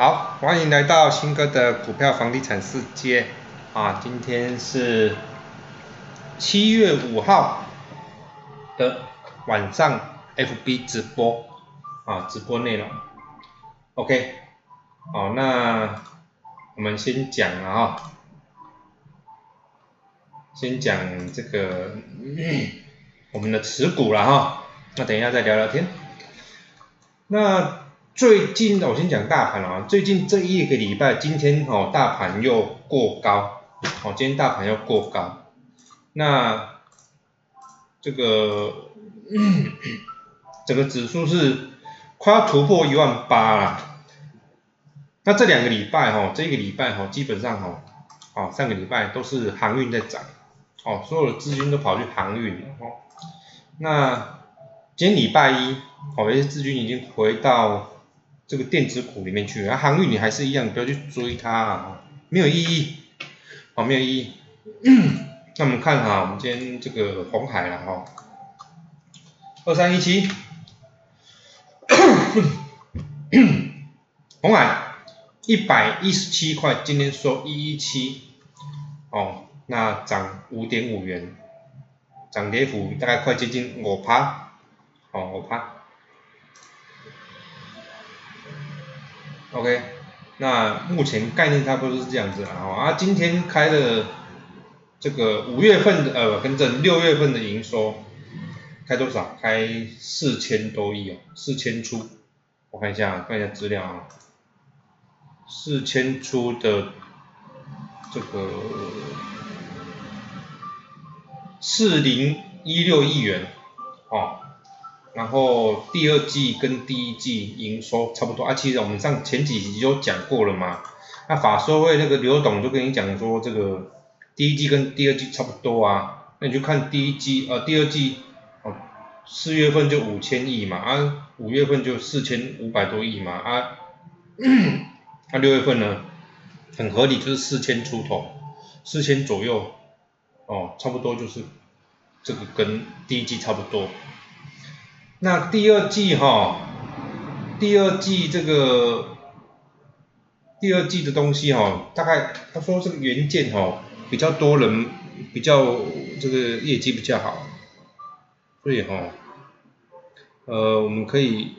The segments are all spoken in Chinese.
好，欢迎来到新哥的股票房地产世界啊！今天是七月五号的晚上，FB 直播啊，直播内容。OK，好，那我们先讲了啊，先讲这个我们的持股了哈，那等一下再聊聊天。那最近我先讲大盘啊，最近这一个礼拜，今天哦大盘又过高，哦今天大盘又过高，那这个 整个指数是快要突破一万八了，那这两个礼拜哈，这个礼拜哈基本上哈，哦上个礼拜都是航运在涨，哦所有的资金都跑去航运了哦，那今天礼拜一。哦，一些资金已经回到这个电子股里面去了，航运你还是一样，不要去追它啊，没有意义，哦，没有意义。那我们看哈，我们今天这个红海了哈，二三一七，红海一百一十七块，今天收一一七，哦，那涨五点五元，涨跌幅大概快接近五趴，哦，五趴。OK，那目前概念差不多是这样子啊，啊，今天开的这个五月份的呃，跟着六月份的营收开多少？开四千多亿哦，四千出，我看一下，看一下资料啊，四千出的这个四零一六亿元哦。然后第二季跟第一季营收差不多啊，其实我们上前几集就讲过了嘛。那法说会那个刘董就跟你讲说，这个第一季跟第二季差不多啊。那你就看第一季呃第二季哦，四月份就五千亿嘛，啊五月份就四千五百多亿嘛，啊那六月份呢，很合理就是四千出头，四千左右哦，差不多就是这个跟第一季差不多。那第二季哈，第二季这个第二季的东西哈，大概他说这个原件哈比较多人，比较这个业绩比较好，所以哈，呃我们可以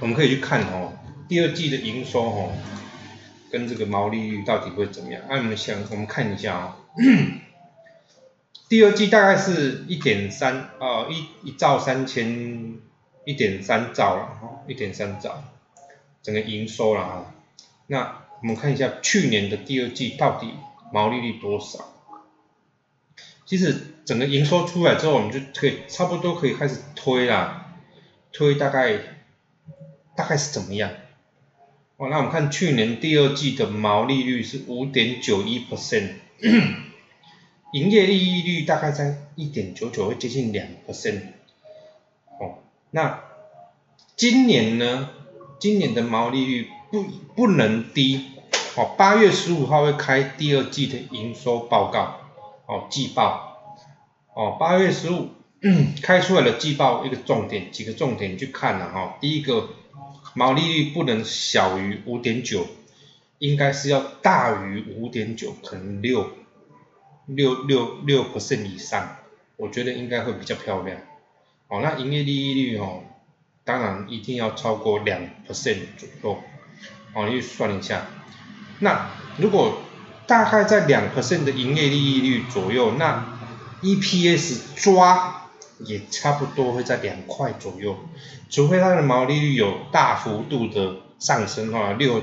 我们可以去看哈，第二季的营收哈跟这个毛利率到底会怎么样？那我们想我们看一下啊。第二季大概是一点三，呃，一一兆三千，一点三兆了哈，一点三兆，整个营收了哈。那我们看一下去年的第二季到底毛利率多少？其实整个营收出来之后，我们就可以差不多可以开始推啦，推大概大概是怎么样？哦，那我们看去年第二季的毛利率是五点九一 percent。营业利率大概在一点九九，会接近两 percent。哦，那今年呢？今年的毛利率不不能低。哦，八月十五号会开第二季的营收报告。哦，季报。哦，八月十五开出来的季报，一个重点，几个重点去看了哈。第一个，毛利率不能小于五点九，应该是要大于五点九，可能六。六六六 percent 以上，我觉得应该会比较漂亮。哦，那营业利率哦，当然一定要超过两 percent 左右。哦，你算一下，那如果大概在两 percent 的营业利率左右，那 EPS 抓也差不多会在两块左右，除非它的毛利率有大幅度的上升哈，六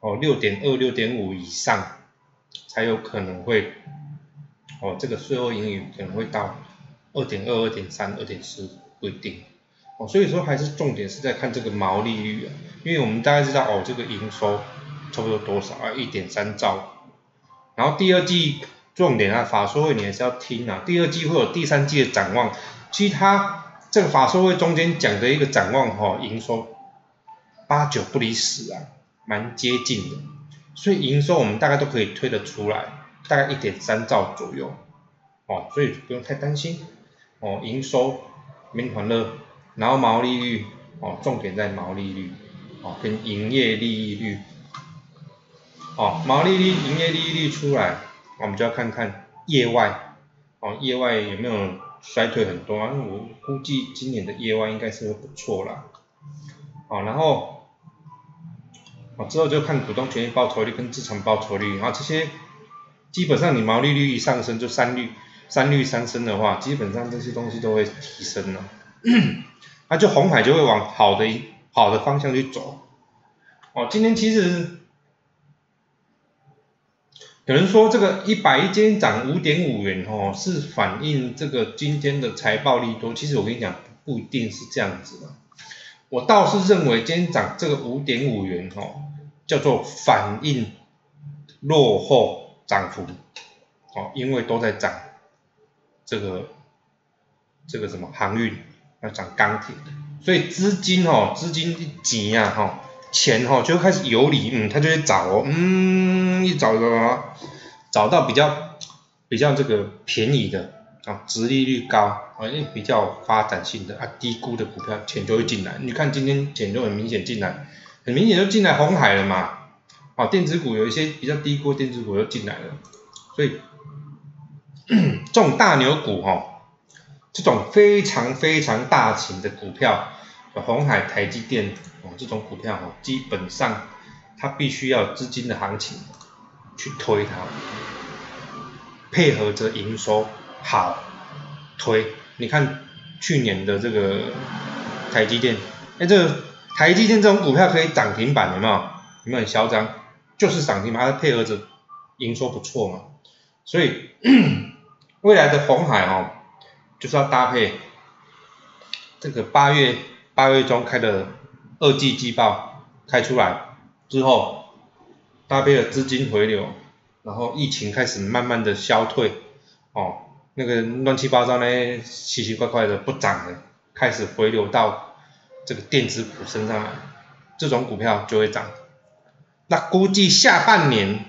哦六点二六点五以上，才有可能会。哦，这个税后盈余可能会到二点二、二点三、二点四，不一定。哦，所以说还是重点是在看这个毛利率啊，因为我们大概知道哦，这个营收差不多多少啊，一点三兆。然后第二季重点啊，法说会你还是要听啊，第二季会有第三季的展望。其他这个法说会中间讲的一个展望哈，营收八九不离十啊，蛮接近的。所以营收我们大概都可以推得出来。大概一点三兆左右，哦，所以不用太担心，哦，营收没欢乐，然后毛利率，哦，重点在毛利率，哦，跟营业利益率，哦，毛利率、营业利率出来，我们就要看看业外，哦，业外有没有衰退很多啊？我估计今年的业外应该是不错啦，哦，然后，哦，之后就看股东权益报酬率跟资产报酬率，然后，这些基本上你毛利率一上升，就三率三率三升的话，基本上这些东西都会提升了，那就红海就会往好的。好的方向去走，哦，今天其实有人说这个一百一今天涨五点五元哦，是反映这个今天的财报利多。其实我跟你讲，不一定是这样子的。我倒是认为今天涨这个五点五元哦，叫做反映落后涨幅，哦，因为都在涨这个这个什么航运要涨钢铁。所以资金哦，资金急呀哈，钱哈就开始游离，嗯，他就会找哦，嗯，一找找找找到比较比较这个便宜的啊，殖利率高啊，比较发展性的啊，低估的股票钱就会进来。你看今天钱就很明显进来，很明显就进来红海了嘛，啊，电子股有一些比较低估电子股又进来了，所以 这种大牛股哈。这种非常非常大型的股票，红海、台积电哦，这种股票哦，基本上它必须要资金的行情去推它，配合着营收好推。你看去年的这个台积电，哎，这个台积电这种股票可以涨停板，有没有？有没有很嚣张？就是涨停板，它配合着营收不错嘛，所以 未来的红海哦。就是要搭配这个八月八月中开的二季季报开出来之后，搭配了资金回流，然后疫情开始慢慢的消退，哦，那个乱七八糟呢奇奇怪怪的不涨的，开始回流到这个电子股身上来，这种股票就会涨。那估计下半年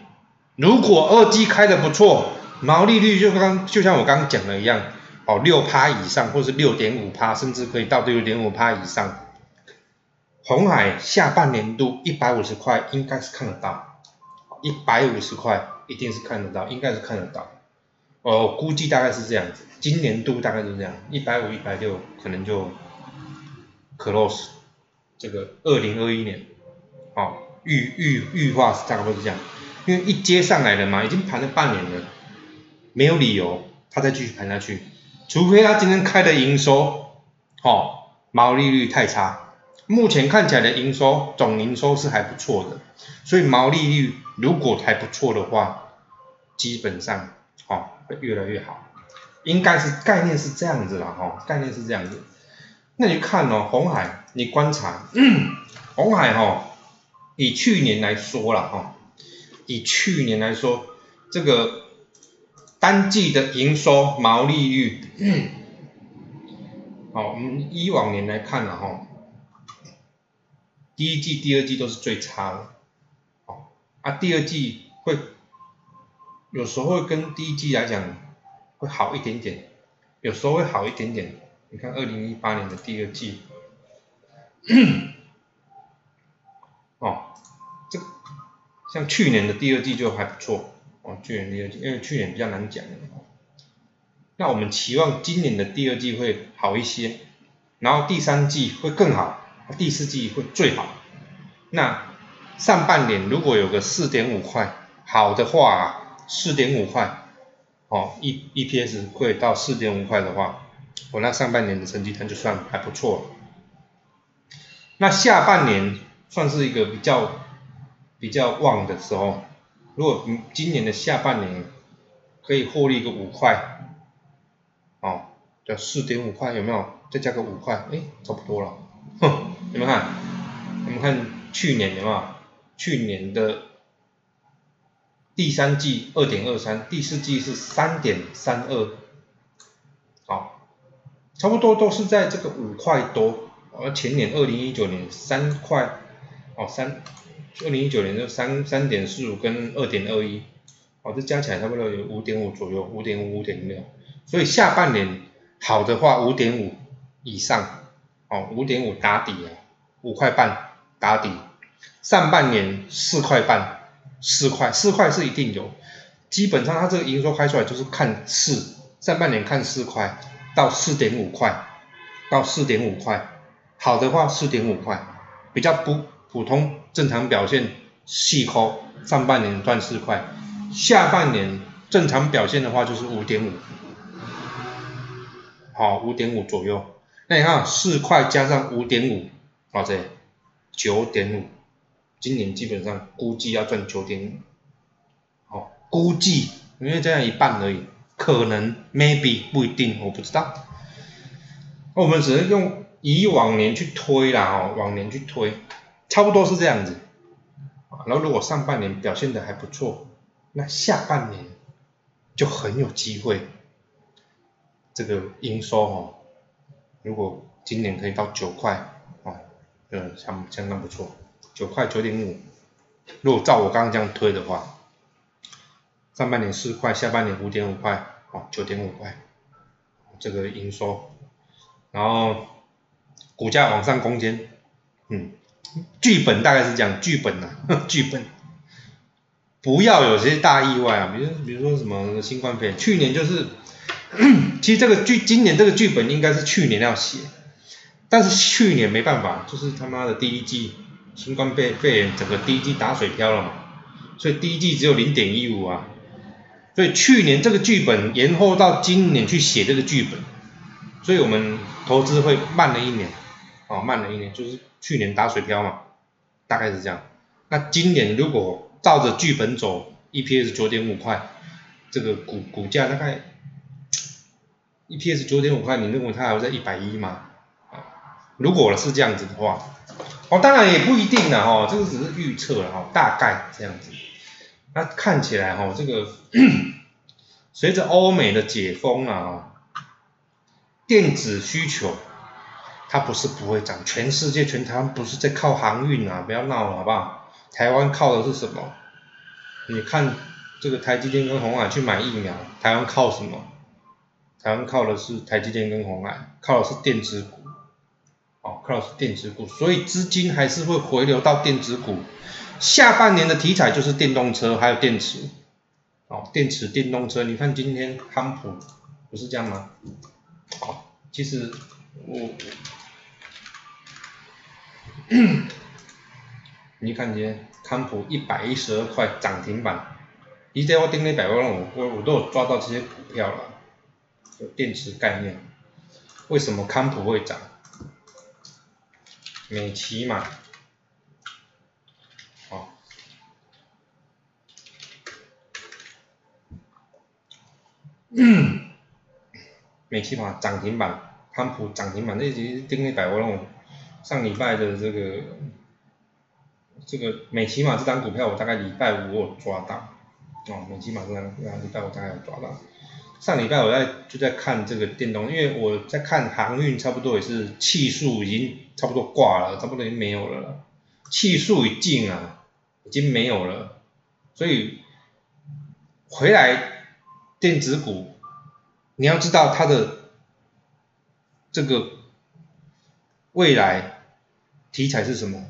如果二季开的不错，毛利率就刚就像我刚刚讲的一样。哦，六趴以上，或是六点五趴，甚至可以到六点五趴以上。红海下半年度一百五十块应该是看得到，一百五十块一定是看得到，应该是看得到。哦，估计大概是这样子，今年度大概是这样，一百五、一百六可能就 close 这个二零二一年。哦，预预预化是大概会是这样，因为一接上来了嘛，已经盘了半年了，没有理由它再继续盘下去。除非他今天开的营收，哦，毛利率太差，目前看起来的营收总营收是还不错的，所以毛利率如果还不错的话，基本上，哦，会越来越好，应该是概念是这样子了，哈，概念是这样子。那你看哦，红海，你观察，红海哈，以去年来说了，哈，以去年来说，这个。单季的营收毛利率，好，我们以往年来看了哈，第一季、第二季都是最差的，哦，啊，第二季会有时候会跟第一季来讲会好一点点，有时候会好一点点。你看二零一八年的第二季，哦，这像去年的第二季就还不错。哦，去年第二季，因为去年比较难讲那我们期望今年的第二季会好一些，然后第三季会更好，第四季会最好。那上半年如果有个四点五块，好的话，四点五块，哦，E E P S 会到四点五块的话，我那上半年的成绩单就算还不错了。那下半年算是一个比较比较旺的时候。如果今年的下半年可以获利个五块，哦，叫四点五块有没有？再加个五块，哎，差不多了。哼，你们看，你们看去年有没有？去年的第三季二点二三，第四季是三点三二，好，差不多都是在这个五块多。而前年二零一九年三块，哦三。二零一九年就三三点四五跟二点二一，哦，这加起来差不多有五点五左右，五点五五点六，所以下半年好的话五点五以上，哦，五点五打底啊，五块半打底，上半年四块半，四块四块是一定有，基本上它这个营收开出来就是看四，上半年看四块到四点五块，到四点五块，好的话四点五块，比较不普通正常表现细抠，上半年赚四块，下半年正常表现的话就是五点五，好五点五左右。那你看四块加上五点五，好这九点五，今年基本上估计要赚九点五，好估计因为这样一半而已，可能 maybe 不一定我不知道，我们只能用以往年去推啦哦，往年去推，差不多是这样子，然后如果上半年表现的还不错，那下半年就很有机会，这个营收哦。如果今年可以到九块，哦，呃，相相当不错，九块九点五。如果照我刚刚这样推的话，上半年四块，下半年五点五块，哦，九点五块，这个营收，然后股价往上攻坚，嗯，剧本大概是这样，剧本呐，剧本，不要有些大意外啊，比如比如说什么新冠肺炎，去年就是。其实这个剧今年这个剧本应该是去年要写，但是去年没办法，就是他妈的第一季新冠肺肺炎整个第一季打水漂了嘛，所以第一季只有零点一五啊，所以去年这个剧本延后到今年去写这个剧本，所以我们投资会慢了一年，哦慢了一年，就是去年打水漂嘛，大概是这样。那今年如果照着剧本走，EPS 九点五块，这个股股价大概。EPS 九点五块，你认为它还会在一百一吗？如果是这样子的话，哦，当然也不一定的哦，这个只是预测了哈，大概这样子。那看起来哈，这个 随着欧美的解封啊，电子需求它不是不会涨，全世界全台湾不是在靠航运啊，不要闹了好不好？台湾靠的是什么？你看这个台积电跟红海去买疫苗，台湾靠什么？台湾靠的是台积电跟红海，靠的是电子股，哦，靠的是电子股，所以资金还是会回流到电子股。下半年的题材就是电动车还有电池，哦，电池电动车，你看今天康普不是这样吗？哦，其实我，你看今天康普一百一十二块涨停板，一在我盯那百万，我我我都有抓到这些股票了。有电池概念，为什么康普会涨？美骑嘛，好，美骑嘛涨停板，康普涨停板，那其实盯那百万，上礼拜的这个这个美骑嘛这张股票，我大概礼拜五我抓到，哦，美骑嘛这张礼拜五大概有抓到。上礼拜我在就在看这个电动，因为我在看航运，差不多也是气数已经差不多挂了，差不多已经没有了，气数已尽啊，已经没有了，所以回来电子股，你要知道它的这个未来题材是什么，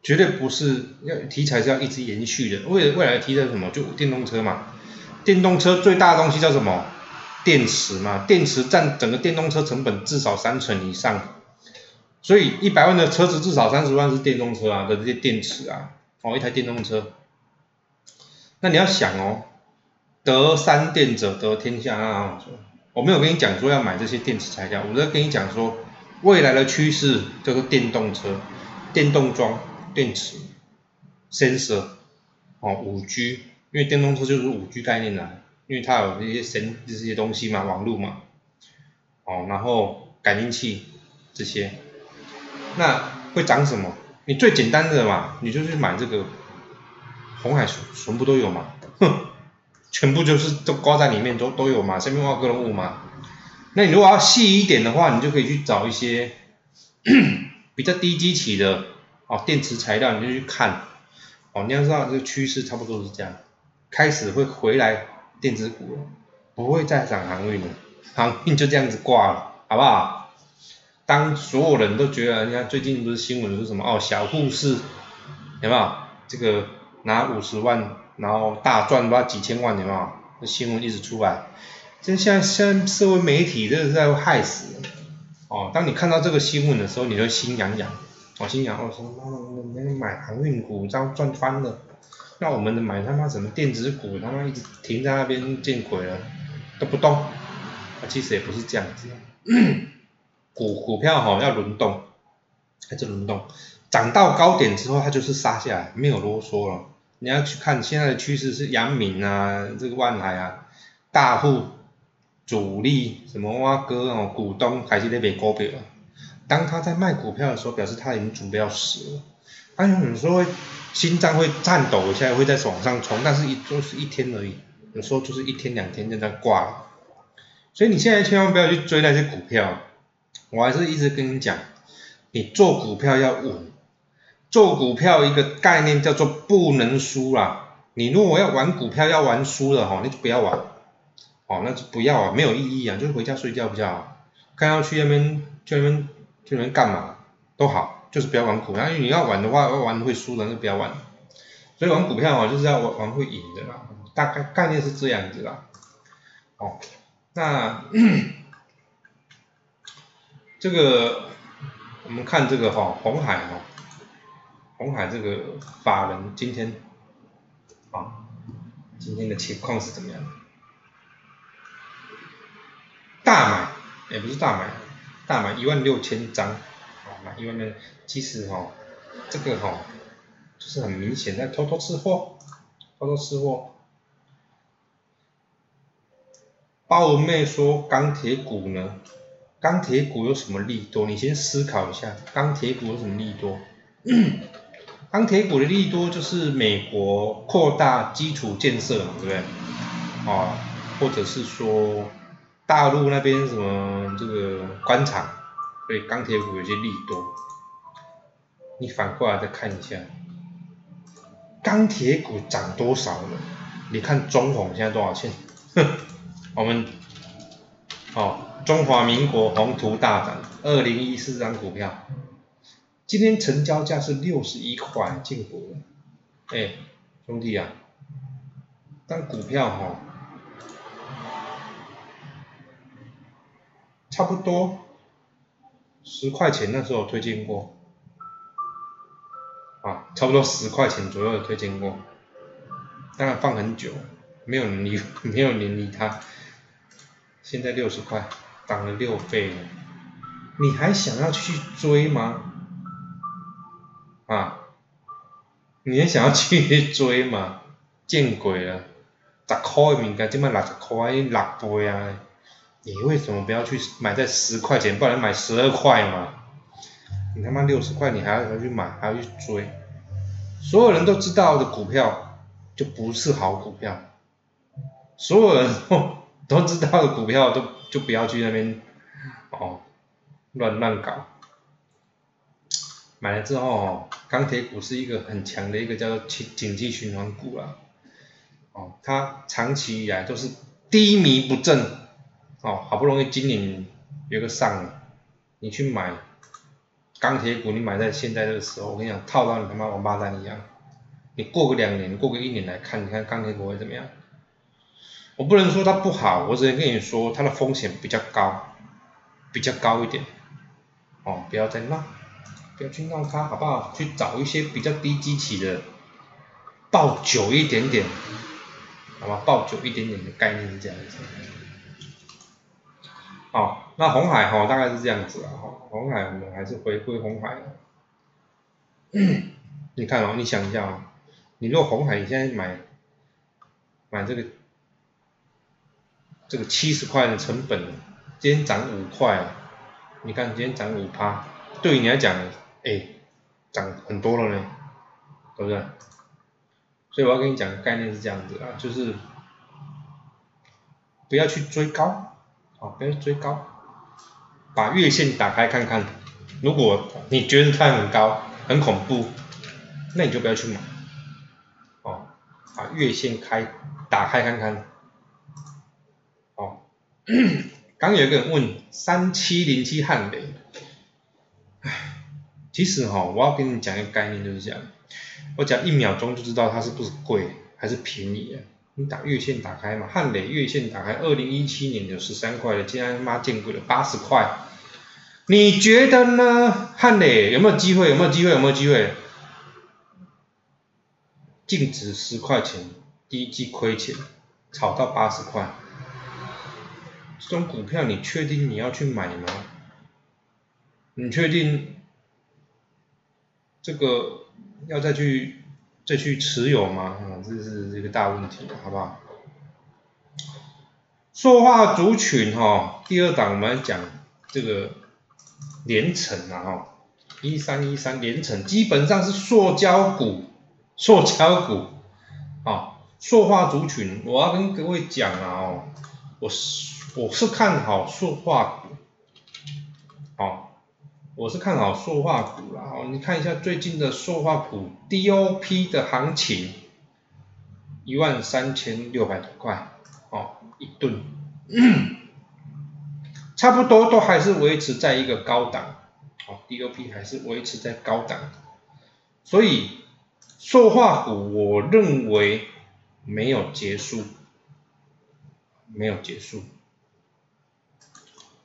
绝对不是要题材是要一直延续的，未未来的题材是什么？就电动车嘛。电动车最大的东西叫什么？电池嘛，电池占整个电动车成本至少三成以上，所以一百万的车子至少三十万是电动车啊的这些电池啊，哦，一台电动车。那你要想哦，得三电者得天下啊！我没有跟你讲说要买这些电池材料，我在跟你讲说未来的趋势叫做电动车、电动装、电池、sensor，哦，五 G。因为电动车就是五 G 概念啦，因为它有这些神这些东西嘛，网络嘛，哦，然后感应器这些，那会涨什么？你最简单的嘛，你就去买这个红海全部都有嘛，哼，全部就是都挂在里面都都有嘛，生命化合物嘛。那你如果要细一点的话，你就可以去找一些 比较低基期的哦电池材料，你就去看，哦，你要知道这个趋势差不多是这样。开始会回来电子股了，不会再涨航运了，航运就这样子挂了，好不好？当所有人都觉得，你看最近不是新闻是什么哦，小护士有没有？这个拿五十万，然后大赚不知道几千万，有没有？这新闻一直出来，这现在现在社会媒体这是在害死人哦。当你看到这个新闻的时候，你会心痒痒，哦心痒，哦说妈妈那个买航运股这样赚翻了，那我们的买他妈什么电子股，他妈一直停在那边见鬼了，都不动。啊其实也不是这样子，股股票哈要轮动，还是轮动，涨到高点之后它就是杀下来，没有啰嗦了。你要去看现在的趋势是阳明啊，这个万海啊，大户主力什么挖哥哦，股东还是在买股票。当他在卖股票的时候，表示他已经准备要死了。他有时候会心脏会颤抖一下，会在往上冲，但是一就是一天而已，有时候就是一天两天就这样挂了。所以你现在千万不要去追那些股票，我还是一直跟你讲，你做股票要稳，做股票一个概念叫做不能输啦。你如果要玩股票要玩输了哈，那就不要玩，哦，那就不要啊，没有意义啊，就是回家睡觉比较好。看要去那边去那边去那边干嘛都好，就是不要玩股票，因为你要玩的话，要玩会输的就不要玩。所以玩股票啊，就是要玩玩会赢的啦，大概概念是这样子啦，哦。那 这个我们看这个哈红海哈，红海这个法人今天啊今天的情况是怎么样？大买也不是大买，大买一万六千张，啊买一万六，其实哈这个哈就是很明显在偷偷吃货，偷偷吃货。包文妹说钢铁股呢？钢铁股有什么利多？你先思考一下，钢铁股有什么利多？钢铁股的利多就是美国扩大基础建设嘛，对不对？啊，或者是说大陆那边什么这个官厂，所以钢铁股有些利多。你反过来再看一下，钢铁股涨多少了？你看中红现在多少钱？哼 我们，哦，中华民国宏图大涨，二零一四张股票，今天成交价是六十一块进股了，哎，兄弟啊，但股票哈，差不多十块钱那时候推荐过，啊，差不多十块钱左右的推荐过，当然放很久，没有人理，没有人理他。现在六十块，涨了六倍了，你还想要去追吗？啊，你还想要去 追吗？见鬼了，十块的物件，今麦六十块，六倍啊！你为什么不要去买在十块钱，不然买十二块嘛？你他妈六十块，你还要去买，还要去追？所有人都知道的股票，就不是好股票。所有人都。都知道的股票都就不要去那边哦乱乱搞，买了之后哦，钢铁股是一个很强的一个叫做经经济循环股啦，哦，它长期以来都是低迷不振，哦，好不容易今年有个上，你去买钢铁股，你买在现在这个时候，我跟你讲套到你他妈王八蛋一样，你过个两年，过个一年来看，你看钢铁股会怎么样？我不能说它不好，我只能跟你说它的风险比较高，比较高一点，哦，不要再闹，不要去闹它，好不好？去找一些比较低基期的，抱久一点点，好吧？抱久一点点的概念是这样子。好，那红海哈大概是这样子啊，红海我们还是回归红海。你看哦，你想一下哦，你如果红海你现在买，买这个。这个七十块的成本，今天涨五块，你看今天涨五趴，对于你来讲，哎，涨很多了呢，对不对？所以我要跟你讲的概念是这样子啊，就是不要去追高，哦，不要追高，把月线打开看看，如果你觉得它很高，很恐怖，那你就不要去买，哦，把月线开打开看看。哦 刚有一个人问三七零七汉雷，其实哈，我要跟你讲一个概念，就是这样，我讲一秒钟就知道它是不是贵还是便宜啊。你打月线打开嘛，汉磊月线打开，二零一七年有十三块的，今天妈见鬼了，八十块。你觉得呢？汉磊有没有机会？有没有机会？有没有机会？净值十块钱，第一季亏钱，炒到八十块。这种股票你确定你要去买吗？你确定这个要再去再去持有吗？啊，这是一个大问题，好不好？塑化族群哈，第二档我们来讲这个连成啊哈，一三一三连成基本上是塑胶股，塑胶股啊，塑化族群，我要跟各位讲啊哦，我是。我是看好塑化股，哦，我是看好塑化股啦。哦，你看一下最近的塑化股 DOP 的行情，一万三千六百多块，哦，一吨，差不多都还是维持在一个高档，哦，DOP 还是维持在高档，所以塑化股我认为没有结束，没有结束。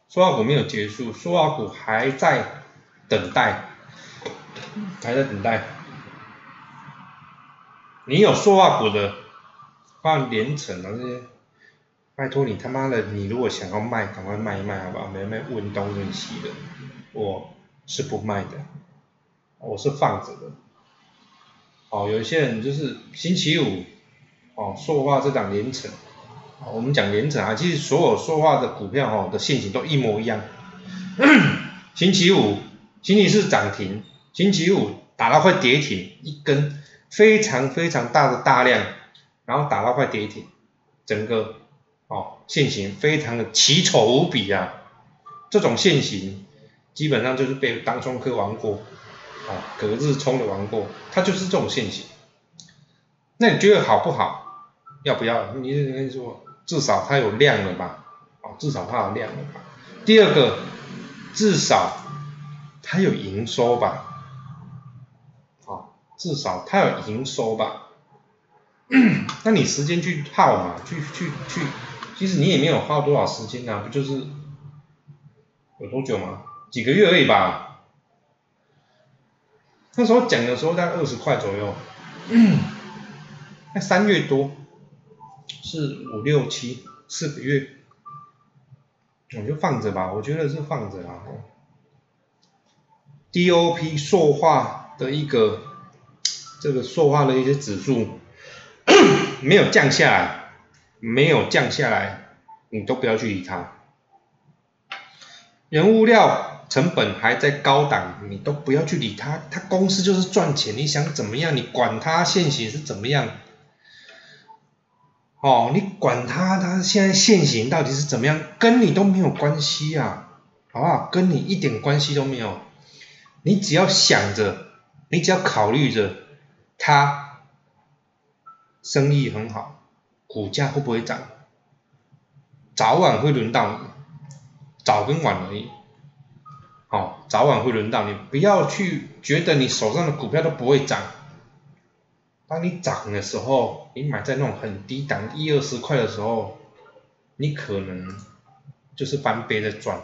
塑化股没有结束，塑化股还在等待，还在等待。你有说话股的，放连城啊这些，拜托你他妈的，你如果想要卖，赶快卖一卖好不好？没卖问东问西的，我是不卖的，我是放着的。哦，有些人就是星期五，哦，说话这档连城。我们讲连城啊，其实所有说话的股票哦的线型都一模一样。星期五、星期四涨停，星期五打到快跌停，一根非常非常大的大量，然后打到快跌停，整个哦线型非常的奇丑无比啊！这种线型基本上就是被当冲客玩过，哦隔日冲的玩过，它就是这种线型。那你觉得好不好？要不要？你跟你说。至少它有量了吧，哦，至少它有量了吧。第二个，至少它有营收吧，好，至少它有营收吧。那你时间去耗嘛，去去去，其实你也没有耗多少时间啊，不就是有多久吗？几个月而已吧。那时候讲的时候大概二十块左右，那三月多。是五六七四个月，我就放着吧，我觉得是放着啦。DOP 塑化的一个 这个塑化的一些指数 没有降下来，没有降下来，你都不要去理它。原物料成本还在高档，你都不要去理它，它公司就是赚钱，你想怎么样，你管它现行是怎么样。哦，你管他，他现在现行到底是怎么样，跟你都没有关系啊，好不好？跟你一点关系都没有。你只要想着，你只要考虑着，他生意很好，股价会不会涨？早晚会轮到你，早跟晚而已。好，早晚会轮到你，不要去觉得你手上的股票都不会涨。当你涨的时候，你买在那种很低档一二十块的时候，你可能就是翻倍在赚，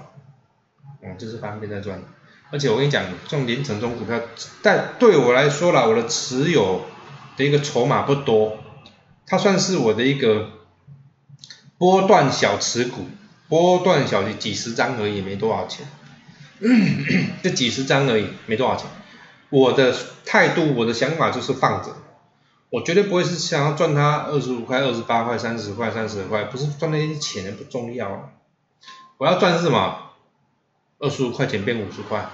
嗯，就是翻倍在赚。而且我跟你讲，这种连成中股票，但对我来说啦，我的持有的一个筹码不多，它算是我的一个波段小持股，波段小几几十张而已，没多少钱，这几十张而已，没多少钱。我的态度，我的想法就是放着。我绝对不会是想要赚它二十五块、二十八块、三十块、三十块，不是赚那些钱不重要。我要赚是什么？二十五块钱变五十块，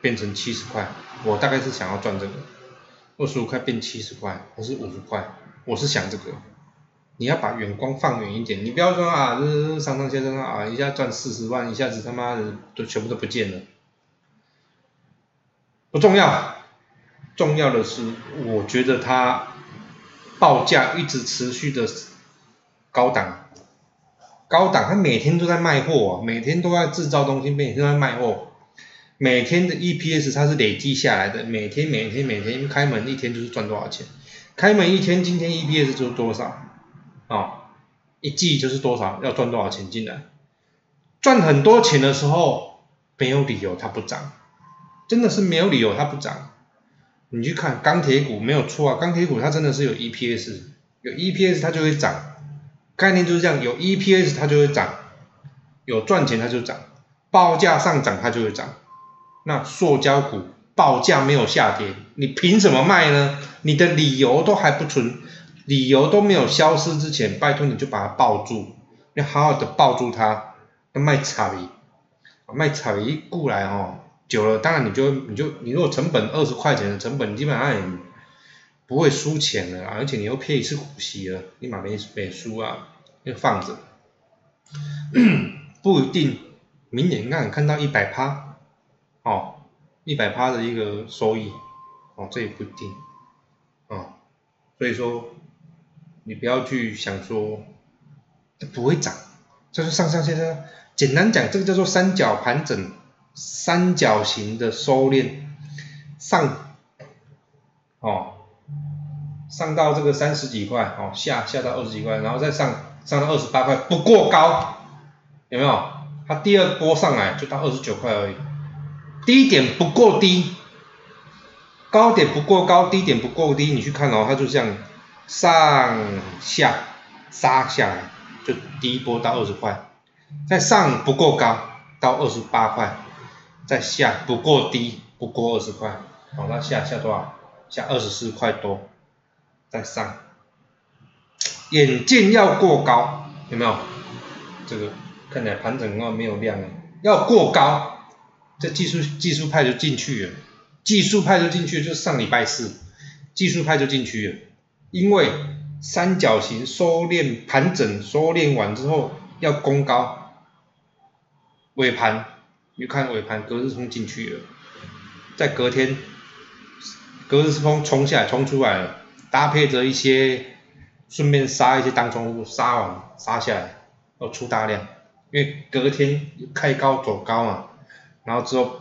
变成七十块。我大概是想要赚这个，二十五块变七十块，还是五十块？我是想这个。你要把眼光放远一点，你不要说啊，这上上先生啊，一下赚四十万，一下子他妈的都全部都不见了，不重要。重要的是，我觉得它报价一直持续的高档，高档，它每天都在卖货啊，每天都在制造东西，每天都在卖货。每天的 EPS 它是累计下来的，每天每天每天开门一天就是赚多少钱，开门一天今天 EPS 就是多少，哦，一季就是多少，要赚多少钱进来，赚很多钱的时候没有理由它不涨，真的是没有理由它不涨，你去看钢铁股没有错啊，钢铁股它真的是有 EPS，有 EPS 它就会涨，概念就是这样，有 EPS 它就会涨，有赚钱它就涨，报价上涨它就会涨。那塑胶股报价没有下跌，你凭什么卖呢？你的理由都还不存，理由都没有消失之前，拜托你就把它抱住，你好好的抱住它。那卖草鱼，卖草鱼过来哦，久了当然你就你就你如果成本二十块钱的成本，基本上也不会输钱了，而且你又配一次股息了，你马没没输啊，就放着，不一定明年看看到一百趴。哦，一百趴的一个收益，哦，这也不一定，哦，所以说你不要去想说它不会涨，就是上上下下，简单讲，这个叫做三角盘整，三角形的收敛，上，哦，上到这个三十几块，哦，下下到二十几块，然后再上上到二十八块，不过高，有没有？它第二波上来就到二十九块而已。低点不够低，高点不过高，低点不够低，你去看哦，它就这样上下杀下来，就第一波到二十块，再上不够高到二十八块，再下不够低不过二十块，好，那下下多少？下二十四块多，再上，眼见要过高，有没有？这个看起来盘整啊没有量哎，要过高。这技术技术派就进去了，技术派就进去，就上礼拜四，技术派就进去了，因为三角形收敛盘整收敛完之后要攻高，尾盘你看尾盘隔日冲进去了，在隔天隔日冲冲下来冲出来了，搭配着一些顺便杀一些当冲杀完杀下来要出大量，因为隔天开高走高嘛。然后之后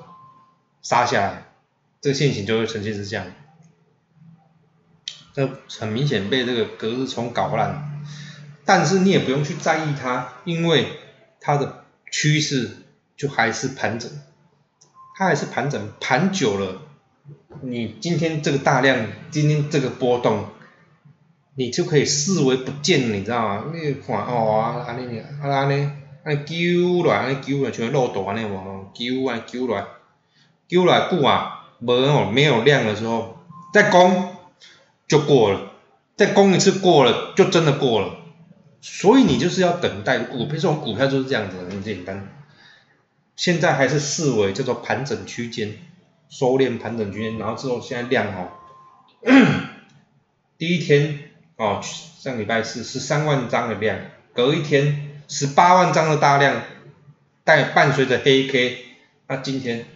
杀下来，这个线型就会呈现是这样，这很明显被这个隔日冲搞烂，但是你也不用去在意它，因为它的趋势就还是盘整，它还是盘整，盘久了，你今天这个大量，今天这个波动，你就可以视为不见，你知道吗？你看哦啊，安尼啊安尼。安揪来，安揪来，像漏斗安尼无？揪啊揪来，揪来久啊，无哦，没有量的时候，再攻就过了，再攻一次过了，就真的过了。所以你就是要等待股票，这种股票就是这样子，很简单。现在还是视为叫做盘整区间，收敛盘整区间，然后之后现在量哦，第一天哦，上礼拜四十三万张的量，隔一天。十八万张的大量，带伴随着黑 K，那今天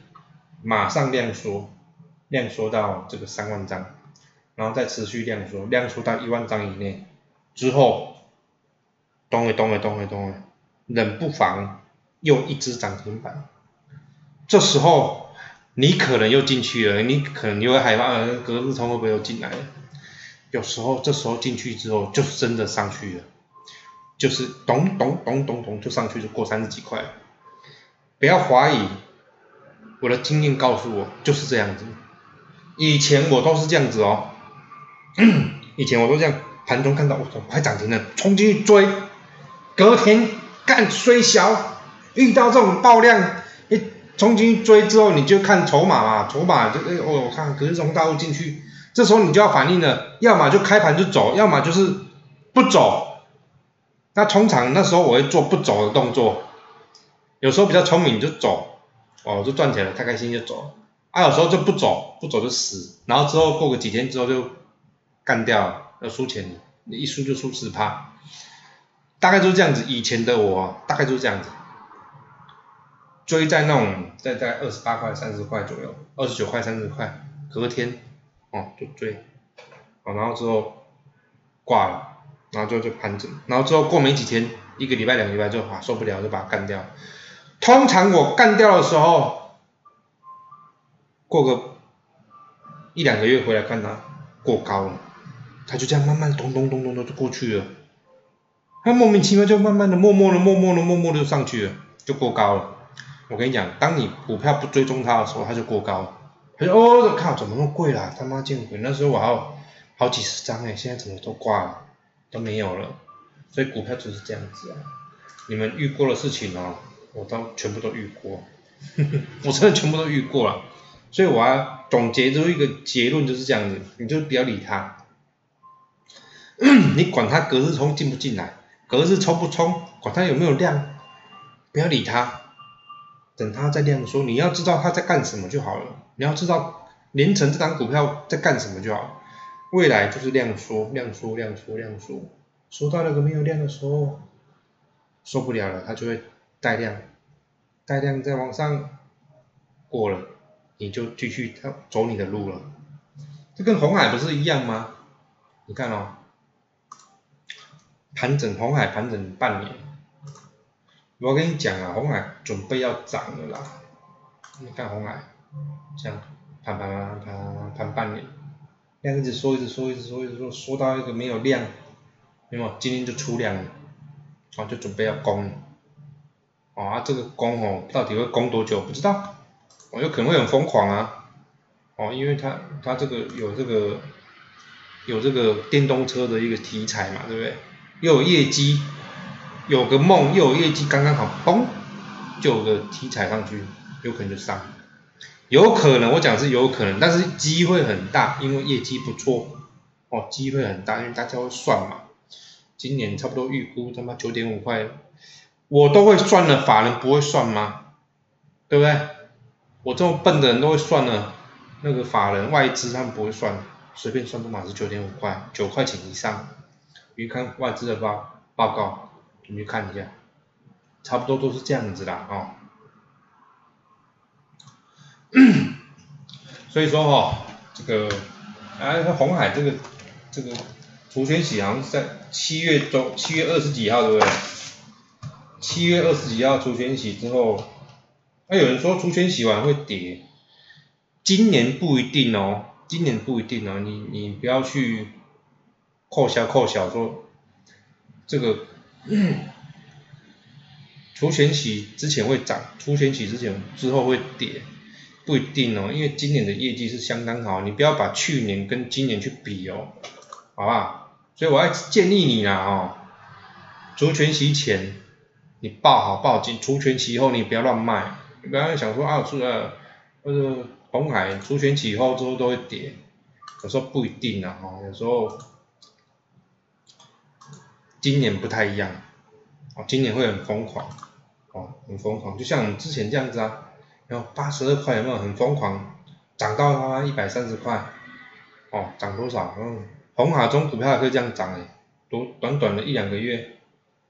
马上量缩，量缩到这个三万张，然后再持续量缩，量缩到一万张以内之后，咚了咚了咚了咚了，冷不防又一只涨停板，这时候你可能又进去了，你可能又会害怕，隔日冲会不会又进来了？有时候这时候进去之后，就真的上去了。就是咚咚咚咚咚就上去就过三十几块，不要怀疑，我的经验告诉我就是这样子，以前我都是这样子哦，以前我都这样，盘中看到我操快涨停了，冲进去追，隔天干衰小，遇到这种爆量，冲进去追之后你就看筹码嘛，筹码就哎我看可是从大陆进去，这时候你就要反应了，要么就开盘就走，要么就是不走。那通常那时候我会做不走的动作，有时候比较聪明就走，哦就赚钱了，太开心就走，啊有时候就不走，不走就死，然后之后过个几天之后就干掉，要输钱，你一输就输十趴，大概就是这样子，以前的我大概就是这样子，追在那种在在二十八块三十块左右，二十九块三十块，隔天哦就追，哦然后之后挂了。然后就就盘整，然后之后过没几天，一个礼拜两个礼拜就啊受不了就把它干掉。通常我干掉的时候，过个一两个月回来看它过高了，它就这样慢慢咚咚咚咚的就过去了，它莫名其妙就慢慢的、默默的、默默的、默默的就上去了，就过高了。我跟你讲，当你股票不追踪它的时候，它就过高。他说哦，靠，怎么那么贵啦？他妈见鬼！那时候我还有好几十张哎，现在怎么都挂了，都没有了。所以股票就是这样子啊。你们遇过的事情哦，我都全部都遇过，我真的全部都遇过了。所以我要总结出一个结论就是这样子，你就不要理它，你管它隔日冲进不进来，隔日冲不冲，管它有没有量，不要理它，等它再量缩，你要知道它在干什么就好了。你要知道连成这张股票在干什么就好了，未来就是量缩，量缩，量缩，量缩，缩到那个没有量的时候，受不了了，它就会带量，带量再往上过了。你就继续它走你的路了，这跟红海不是一样吗？你看哦，盘整红海盘整半年，我跟你讲啊，红海准备要涨了啦。你看红海这样盘盘盘盘盘半年，量一直缩一直缩一直缩一直缩，缩到一个没有量，没有，今天就出量了，哦就准备要攻，哦啊这个攻哦到底会攻多久不知道。哦，有可能会很疯狂啊，哦，因为它它这个有这个有这个电动车的一个题材嘛，对不对？又有业绩，有个梦，又有业绩，刚刚好，嘣，就有个题材上去，有可能就上，有可能我讲是有可能，但是机会很大，因为业绩不错，哦，机会很大，因为大家会算嘛，今年差不多预估他妈九点五块，我都会算了，法人不会算吗？对不对？我这么笨的人都会算呢，那个法人外资他们不会算，随便算都满是九点五块，九块钱以上。你看外资的报报告，你去看一下，差不多都是这样子的啊。所以说哈，这个哎，红海这个这个除权洗好像是在七月中，七月二十几号对不对？七月二十几号除权洗之后。那有人说除权洗完会跌，今年不一定哦，今年不一定哦，你你不要去扣小扣小说这个除权洗之前会涨，除权洗之前之后会跌，不一定哦，因为今年的业绩是相当好，你不要把去年跟今年去比哦，好不好？所以我要建议你啦哦，除权洗前你抱好抱紧，除权洗后你不要乱卖。你刚刚想说啊，除了或者红海除权起后之后都会跌，有时候不一定啊，哈，有时候今年不太一样，哦，今年会很疯狂，哦，很疯狂，就像我们之前这样子啊，然后八十二块有没有？很疯狂，涨到他妈一百三十块，哦，涨多少？嗯，红海中股票也可以这样涨诶，短短短的一两个月，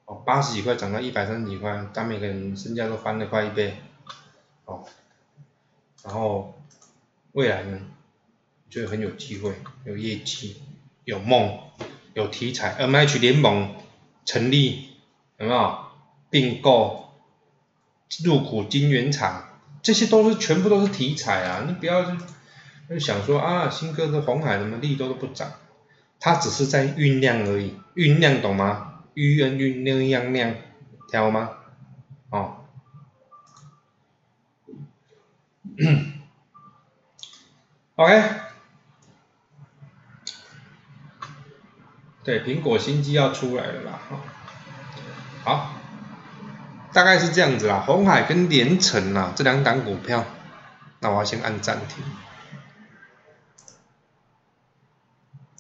哦，八十几块涨到一百三十几块，但每个人身价都翻了快一倍。哦，然后未来呢，就很有机会，有业绩，有梦，有题材，M H 联盟。成立，有没有并购入股金源厂，这些都是全部都是题材啊！你不要就想说啊，新哥的红海什么利都都不涨，它只是在酝酿而已，酝酿懂吗？酝酝酝酿酿酿，听吗？哦。OK，对，苹果新机要出来了啦，好，大概是这样子啦，红海跟连城啊这两档股票，那我要先按暂停。